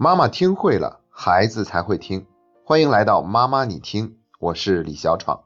妈妈听会了，孩子才会听。欢迎来到妈妈你听，我是李小闯。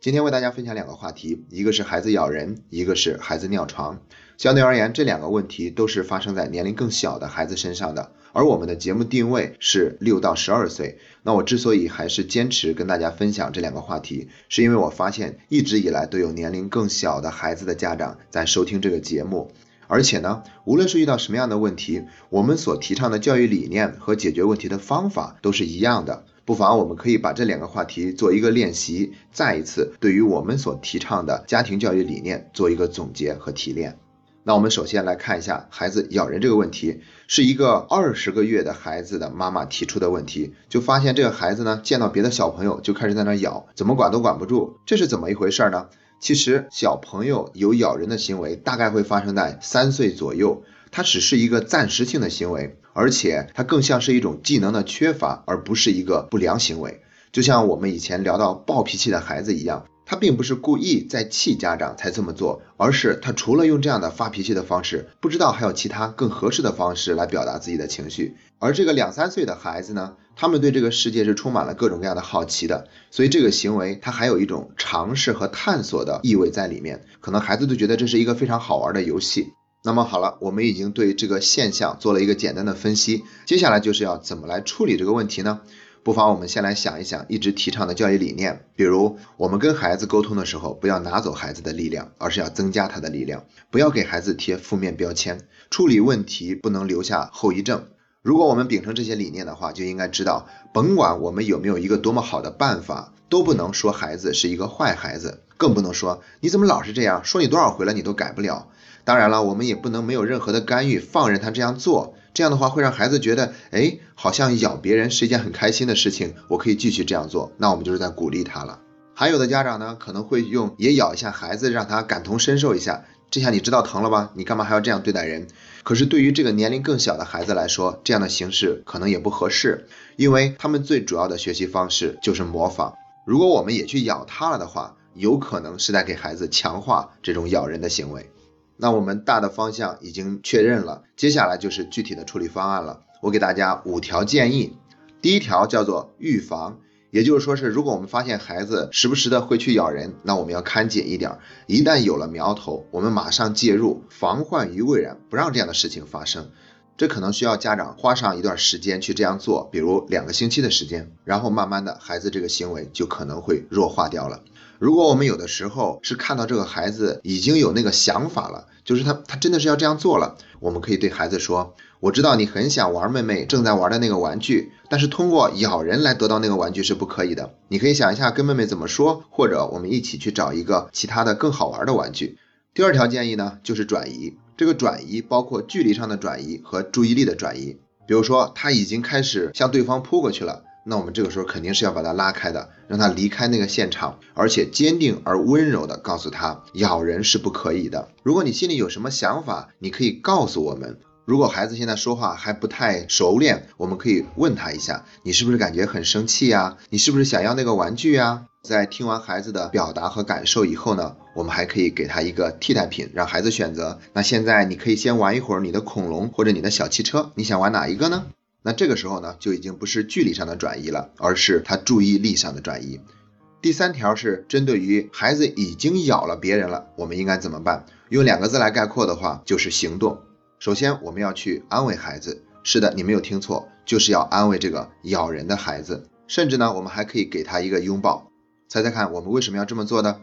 今天为大家分享两个话题，一个是孩子咬人，一个是孩子尿床。相对而言，这两个问题都是发生在年龄更小的孩子身上的。而我们的节目定位是六到十二岁。那我之所以还是坚持跟大家分享这两个话题，是因为我发现一直以来都有年龄更小的孩子的家长在收听这个节目。而且呢，无论是遇到什么样的问题，我们所提倡的教育理念和解决问题的方法都是一样的。不妨我们可以把这两个话题做一个练习，再一次对于我们所提倡的家庭教育理念做一个总结和提炼。那我们首先来看一下孩子咬人这个问题，是一个二十个月的孩子的妈妈提出的问题，就发现这个孩子呢见到别的小朋友就开始在那咬，怎么管都管不住，这是怎么一回事呢？其实小朋友有咬人的行为，大概会发生在三岁左右，它只是一个暂时性的行为，而且它更像是一种技能的缺乏，而不是一个不良行为。就像我们以前聊到暴脾气的孩子一样。他并不是故意在气家长才这么做，而是他除了用这样的发脾气的方式，不知道还有其他更合适的方式来表达自己的情绪。而这个两三岁的孩子呢，他们对这个世界是充满了各种各样的好奇的，所以这个行为他还有一种尝试和探索的意味在里面。可能孩子都觉得这是一个非常好玩的游戏。那么好了，我们已经对这个现象做了一个简单的分析，接下来就是要怎么来处理这个问题呢？不妨我们先来想一想一直提倡的教育理念，比如我们跟孩子沟通的时候，不要拿走孩子的力量，而是要增加他的力量，不要给孩子贴负面标签，处理问题不能留下后遗症。如果我们秉承这些理念的话，就应该知道，甭管我们有没有一个多么好的办法，都不能说孩子是一个坏孩子，更不能说你怎么老是这样，说你多少回了你都改不了。当然了，我们也不能没有任何的干预，放任他这样做。这样的话会让孩子觉得，哎，好像咬别人是一件很开心的事情，我可以继续这样做。那我们就是在鼓励他了。还有的家长呢，可能会用也咬一下孩子，让他感同身受一下。这下你知道疼了吧？你干嘛还要这样对待人？可是对于这个年龄更小的孩子来说，这样的形式可能也不合适，因为他们最主要的学习方式就是模仿。如果我们也去咬他了的话，有可能是在给孩子强化这种咬人的行为。那我们大的方向已经确认了，接下来就是具体的处理方案了。我给大家五条建议。第一条叫做预防，也就是说是如果我们发现孩子时不时的会去咬人，那我们要看紧一点，一旦有了苗头，我们马上介入，防患于未然，不让这样的事情发生。这可能需要家长花上一段时间去这样做，比如两个星期的时间，然后慢慢的孩子这个行为就可能会弱化掉了。如果我们有的时候是看到这个孩子已经有那个想法了，就是他他真的是要这样做了，我们可以对孩子说：“我知道你很想玩妹妹正在玩的那个玩具，但是通过咬人来得到那个玩具是不可以的。你可以想一下跟妹妹怎么说，或者我们一起去找一个其他的更好玩的玩具。”第二条建议呢，就是转移。这个转移包括距离上的转移和注意力的转移。比如说他已经开始向对方扑过去了。那我们这个时候肯定是要把它拉开的，让他离开那个现场，而且坚定而温柔的告诉他，咬人是不可以的。如果你心里有什么想法，你可以告诉我们。如果孩子现在说话还不太熟练，我们可以问他一下，你是不是感觉很生气呀？你是不是想要那个玩具呀？在听完孩子的表达和感受以后呢，我们还可以给他一个替代品，让孩子选择。那现在你可以先玩一会儿你的恐龙或者你的小汽车，你想玩哪一个呢？那这个时候呢，就已经不是距离上的转移了，而是他注意力上的转移。第三条是针对于孩子已经咬了别人了，我们应该怎么办？用两个字来概括的话，就是行动。首先，我们要去安慰孩子。是的，你没有听错，就是要安慰这个咬人的孩子。甚至呢，我们还可以给他一个拥抱。猜猜看，我们为什么要这么做呢？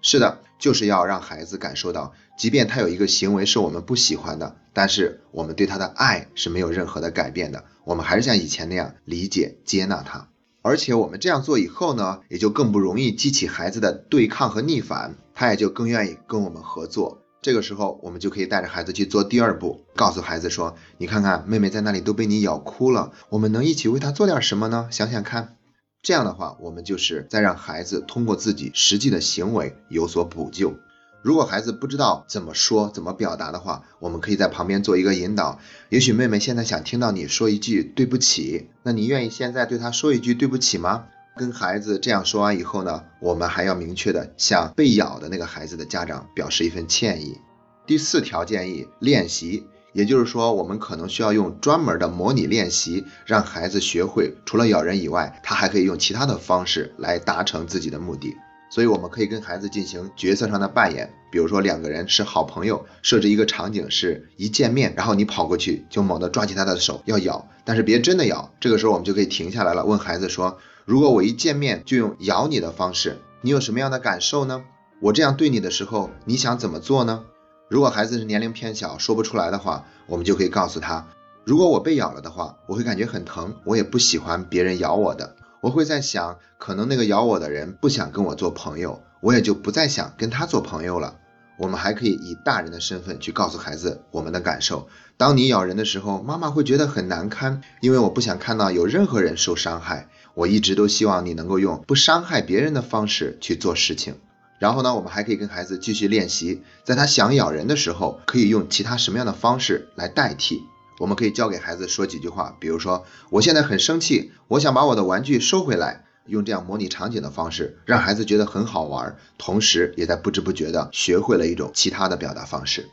是的，就是要让孩子感受到，即便他有一个行为是我们不喜欢的，但是我们对他的爱是没有任何的改变的。我们还是像以前那样理解、接纳他。而且我们这样做以后呢，也就更不容易激起孩子的对抗和逆反，他也就更愿意跟我们合作。这个时候，我们就可以带着孩子去做第二步，告诉孩子说：“你看看，妹妹在那里都被你咬哭了，我们能一起为她做点什么呢？想想看。”这样的话，我们就是在让孩子通过自己实际的行为有所补救。如果孩子不知道怎么说、怎么表达的话，我们可以在旁边做一个引导。也许妹妹现在想听到你说一句对不起，那你愿意现在对她说一句对不起吗？跟孩子这样说完以后呢，我们还要明确的向被咬的那个孩子的家长表示一份歉意。第四条建议，练习。也就是说，我们可能需要用专门的模拟练习，让孩子学会除了咬人以外，他还可以用其他的方式来达成自己的目的。所以，我们可以跟孩子进行角色上的扮演，比如说两个人是好朋友，设置一个场景是一见面，然后你跑过去就猛地抓起他的手要咬，但是别真的咬。这个时候我们就可以停下来了，问孩子说：如果我一见面就用咬你的方式，你有什么样的感受呢？我这样对你的时候，你想怎么做呢？如果孩子是年龄偏小，说不出来的话，我们就可以告诉他：如果我被咬了的话，我会感觉很疼，我也不喜欢别人咬我的。我会在想，可能那个咬我的人不想跟我做朋友，我也就不再想跟他做朋友了。我们还可以以大人的身份去告诉孩子我们的感受。当你咬人的时候，妈妈会觉得很难堪，因为我不想看到有任何人受伤害。我一直都希望你能够用不伤害别人的方式去做事情。然后呢，我们还可以跟孩子继续练习，在他想咬人的时候，可以用其他什么样的方式来代替。我们可以教给孩子说几句话，比如说我现在很生气，我想把我的玩具收回来，用这样模拟场景的方式，让孩子觉得很好玩，同时也在不知不觉的学会了一种其他的表达方式。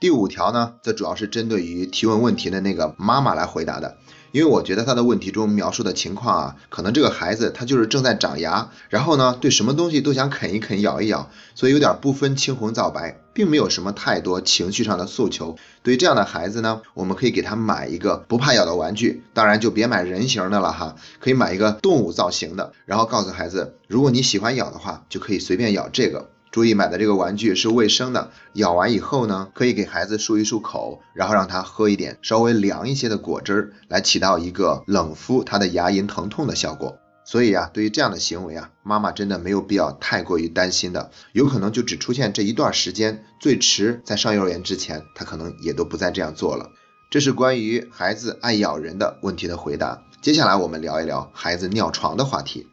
第五条呢，则主要是针对于提问问题的那个妈妈来回答的。因为我觉得他的问题中描述的情况啊，可能这个孩子他就是正在长牙，然后呢，对什么东西都想啃一啃、咬一咬，所以有点不分青红皂白，并没有什么太多情绪上的诉求。对于这样的孩子呢，我们可以给他买一个不怕咬的玩具，当然就别买人形的了哈，可以买一个动物造型的，然后告诉孩子，如果你喜欢咬的话，就可以随便咬这个。注意买的这个玩具是卫生的，咬完以后呢，可以给孩子漱一漱口，然后让他喝一点稍微凉一些的果汁，来起到一个冷敷他的牙龈疼痛的效果。所以啊，对于这样的行为啊，妈妈真的没有必要太过于担心的，有可能就只出现这一段时间，最迟在上幼儿园之前，他可能也都不再这样做了。这是关于孩子爱咬人的问题的回答。接下来我们聊一聊孩子尿床的话题。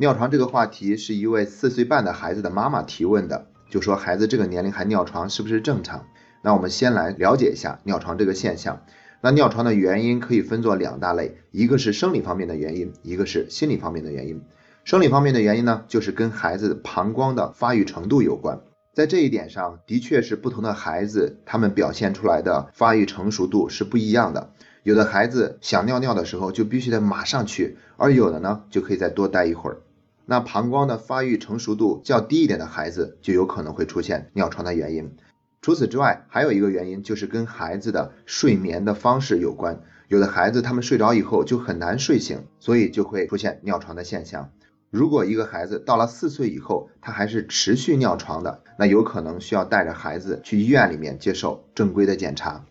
尿床这个话题是一位四岁半的孩子的妈妈提问的，就说孩子这个年龄还尿床是不是正常？那我们先来了解一下尿床这个现象。那尿床的原因可以分作两大类，一个是生理方面的原因，一个是心理方面的原因。生理方面的原因呢，就是跟孩子膀胱的发育程度有关。在这一点上，的确是不同的孩子他们表现出来的发育成熟度是不一样的。有的孩子想尿尿的时候就必须得马上去，而有的呢就可以再多待一会儿。那膀胱的发育成熟度较低一点的孩子，就有可能会出现尿床的原因。除此之外，还有一个原因就是跟孩子的睡眠的方式有关。有的孩子他们睡着以后就很难睡醒，所以就会出现尿床的现象。如果一个孩子到了四岁以后，他还是持续尿床的，那有可能需要带着孩子去医院里面接受正规的检查。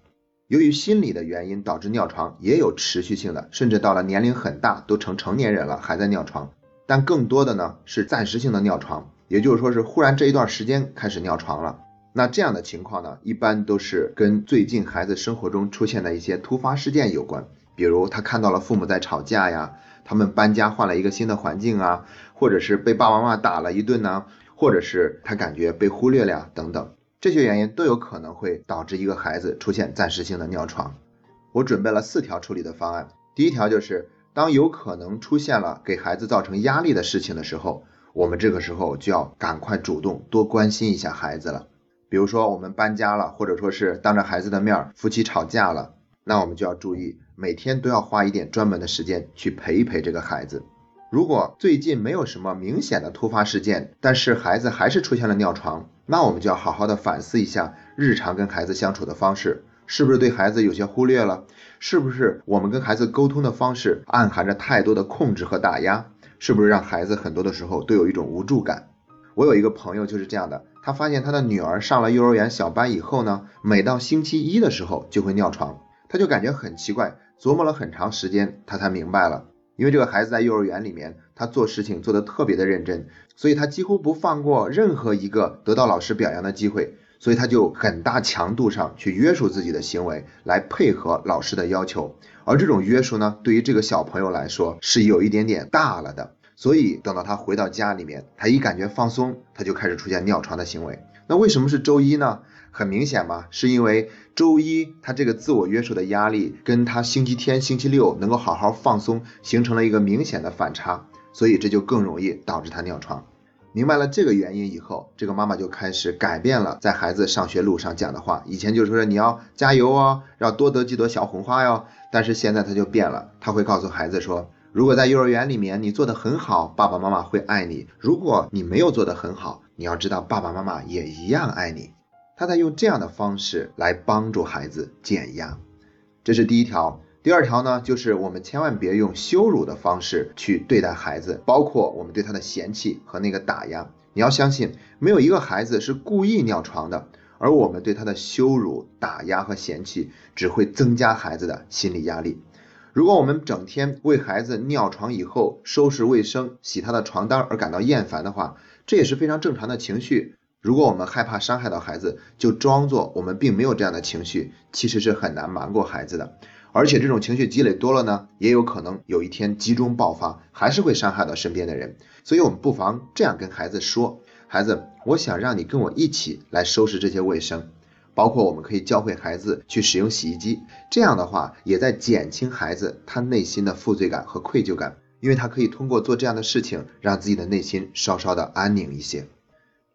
由于心理的原因导致尿床，也有持续性的，甚至到了年龄很大，都成成年人了还在尿床。但更多的呢是暂时性的尿床，也就是说是忽然这一段时间开始尿床了。那这样的情况呢，一般都是跟最近孩子生活中出现的一些突发事件有关，比如他看到了父母在吵架呀，他们搬家换了一个新的环境啊，或者是被爸爸妈妈打了一顿呢，或者是他感觉被忽略了呀等等，这些原因都有可能会导致一个孩子出现暂时性的尿床。我准备了四条处理的方案，第一条就是。当有可能出现了给孩子造成压力的事情的时候，我们这个时候就要赶快主动多关心一下孩子了。比如说我们搬家了，或者说是当着孩子的面夫妻吵架了，那我们就要注意每天都要花一点专门的时间去陪一陪这个孩子。如果最近没有什么明显的突发事件，但是孩子还是出现了尿床，那我们就要好好的反思一下日常跟孩子相处的方式。是不是对孩子有些忽略了？是不是我们跟孩子沟通的方式暗含着太多的控制和打压？是不是让孩子很多的时候都有一种无助感？我有一个朋友就是这样的，他发现他的女儿上了幼儿园小班以后呢，每到星期一的时候就会尿床，他就感觉很奇怪，琢磨了很长时间，他才明白了，因为这个孩子在幼儿园里面，他做事情做得特别的认真，所以他几乎不放过任何一个得到老师表扬的机会。所以他就很大强度上去约束自己的行为，来配合老师的要求。而这种约束呢，对于这个小朋友来说是有一点点大了的。所以等到他回到家里面，他一感觉放松，他就开始出现尿床的行为。那为什么是周一呢？很明显嘛，是因为周一他这个自我约束的压力，跟他星期天、星期六能够好好放松，形成了一个明显的反差，所以这就更容易导致他尿床。明白了这个原因以后，这个妈妈就开始改变了在孩子上学路上讲的话。以前就是说你要加油哦，要多得几朵小红花哟。但是现在她就变了，她会告诉孩子说，如果在幼儿园里面你做的很好，爸爸妈妈会爱你；如果你没有做的很好，你要知道爸爸妈妈也一样爱你。她在用这样的方式来帮助孩子减压，这是第一条。第二条呢，就是我们千万别用羞辱的方式去对待孩子，包括我们对他的嫌弃和那个打压。你要相信，没有一个孩子是故意尿床的，而我们对他的羞辱、打压和嫌弃，只会增加孩子的心理压力。如果我们整天为孩子尿床以后收拾卫生、洗他的床单而感到厌烦的话，这也是非常正常的情绪。如果我们害怕伤害到孩子，就装作我们并没有这样的情绪，其实是很难瞒过孩子的。而且这种情绪积累多了呢，也有可能有一天集中爆发，还是会伤害到身边的人。所以，我们不妨这样跟孩子说：“孩子，我想让你跟我一起来收拾这些卫生，包括我们可以教会孩子去使用洗衣机。这样的话，也在减轻孩子他内心的负罪感和愧疚感，因为他可以通过做这样的事情，让自己的内心稍稍的安宁一些。”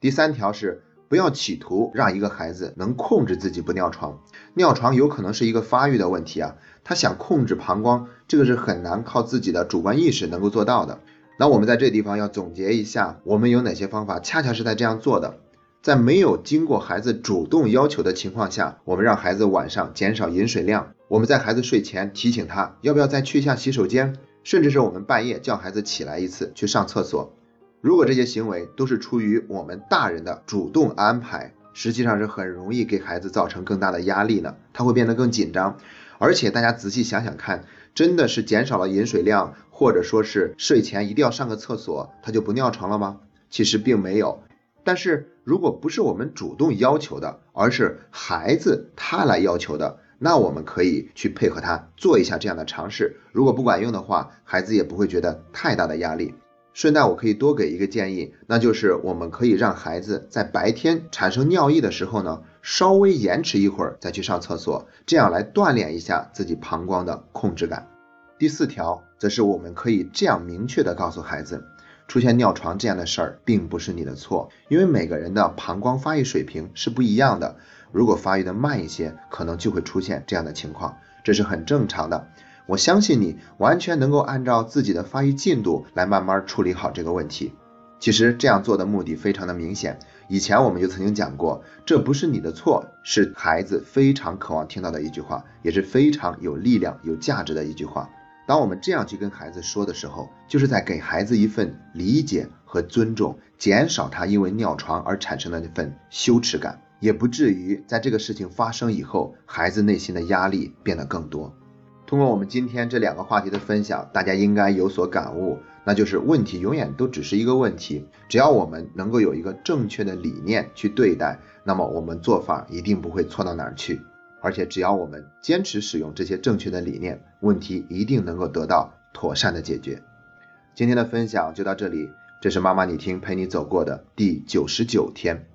第三条是。不要企图让一个孩子能控制自己不尿床，尿床有可能是一个发育的问题啊，他想控制膀胱，这个是很难靠自己的主观意识能够做到的。那我们在这地方要总结一下，我们有哪些方法，恰恰是在这样做的，在没有经过孩子主动要求的情况下，我们让孩子晚上减少饮水量，我们在孩子睡前提醒他要不要再去一下洗手间，甚至是我们半夜叫孩子起来一次去上厕所。如果这些行为都是出于我们大人的主动安排，实际上是很容易给孩子造成更大的压力呢。他会变得更紧张，而且大家仔细想想看，真的是减少了饮水量，或者说是睡前一定要上个厕所，他就不尿床了吗？其实并没有。但是如果不是我们主动要求的，而是孩子他来要求的，那我们可以去配合他做一下这样的尝试。如果不管用的话，孩子也不会觉得太大的压力。顺带我可以多给一个建议，那就是我们可以让孩子在白天产生尿意的时候呢，稍微延迟一会儿再去上厕所，这样来锻炼一下自己膀胱的控制感。第四条则是我们可以这样明确的告诉孩子，出现尿床这样的事儿并不是你的错，因为每个人的膀胱发育水平是不一样的，如果发育的慢一些，可能就会出现这样的情况，这是很正常的。我相信你完全能够按照自己的发育进度来慢慢处理好这个问题。其实这样做的目的非常的明显，以前我们就曾经讲过，这不是你的错，是孩子非常渴望听到的一句话，也是非常有力量、有价值的一句话。当我们这样去跟孩子说的时候，就是在给孩子一份理解和尊重，减少他因为尿床而产生的那份羞耻感，也不至于在这个事情发生以后，孩子内心的压力变得更多。通过我们今天这两个话题的分享，大家应该有所感悟，那就是问题永远都只是一个问题，只要我们能够有一个正确的理念去对待，那么我们做法一定不会错到哪儿去，而且只要我们坚持使用这些正确的理念，问题一定能够得到妥善的解决。今天的分享就到这里，这是妈妈你听陪你走过的第九十九天。